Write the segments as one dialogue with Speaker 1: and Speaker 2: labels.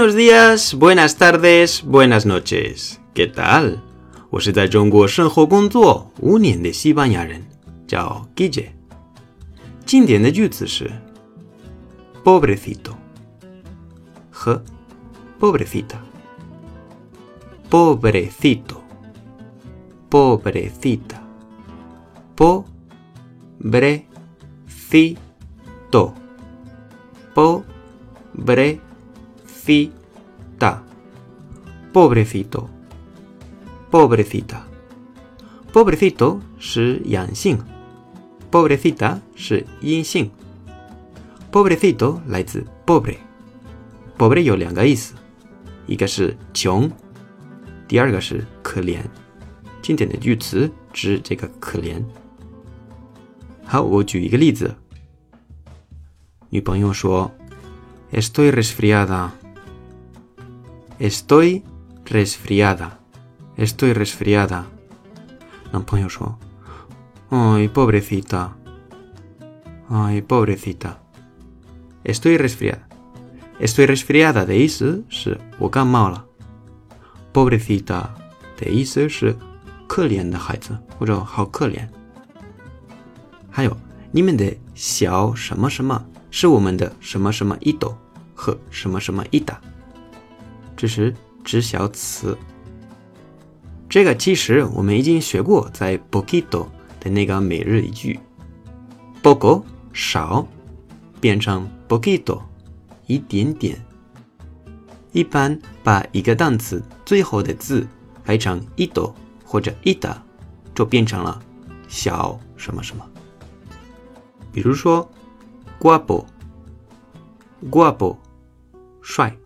Speaker 1: Buenos días, buenas tardes, buenas noches. ¿Qué tal? 我是在中国生活工作五年的西班牙人，叫 Guille。经典的句子是 pobrecito 和 pobrecita。pobrecito, pobrecita, pobrecito, Pobrecita. pobrecito, pobrecita, pobrecito 是阳性，pobrecita 是阴性。pobrecito 来自 pobre，pobre 有两个意思，一个是穷，第二个是可怜。经典的句词指这个可怜。好，我举一个例子。女朋友说：“Estoy resfriada。” Estoy resfriada. Estoy resfriada. 男朋友说：“Ay, pobrecita. Ay, pobrecita. Estoy resfriada. Estoy resfriada 的意思是我感冒了。Pobrecita 的意思是可怜的孩子或者好可怜。还有你们的小什么什么是这是指小词。这个其实我们已经学过，在 poquito 的那个每日一句，poco 少变成 poquito 一点点。一般把一个单词最后的字改成 ito 或者 ita，就变成了小什么什么。比如说，guapo，guapo，帅。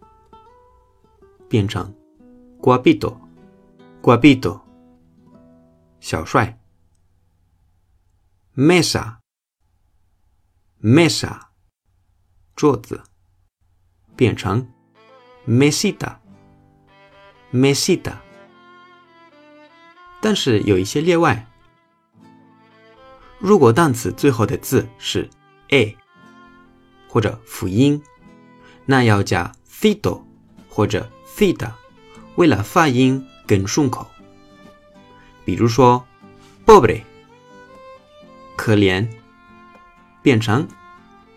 Speaker 1: 变成 guapito，guapito，小帅。mesa，mesa，桌子，变成 mesita，mesita。但是有一些例外，如果单词最后的字是 a 或者辅音，那要加 fito 或者。fita，为了发音更顺口。比如说，pobre，可怜，变成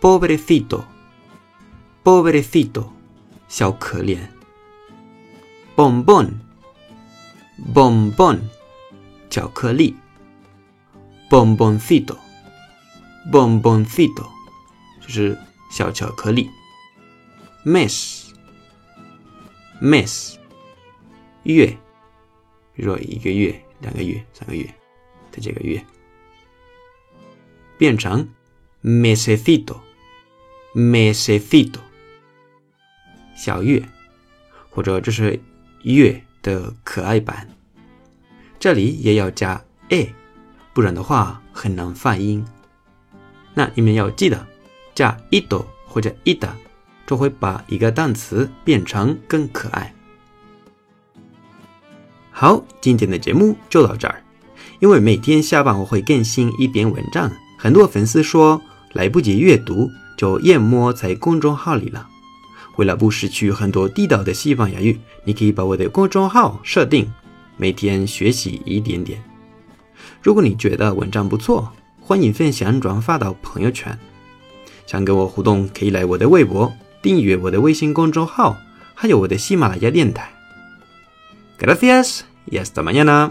Speaker 1: pobrecito，pobrecito，小可怜。bonbon，bonbon，巧克力。bonboncito，bonboncito，就是小巧克力。mes。Mes 月，比如说一个月、两个月、三个月的这个月，变成 mesecito，mesecito 小月，或者这是月的可爱版。这里也要加 a，不然的话很难发音。那你们要记得加 ito 或者 ida。就会把一个单词变成更可爱。好，今天的节目就到这儿。因为每天下班我会更新一篇文章，很多粉丝说来不及阅读，就淹没在公众号里了。为了不失去很多地道的西班牙语，你可以把我的公众号设定每天学习一点点。如果你觉得文章不错，欢迎分享转发到朋友圈。想跟我互动，可以来我的微博。订阅我的微信公众号，还有我的喜马拉雅电台。Gracias y hasta mañana.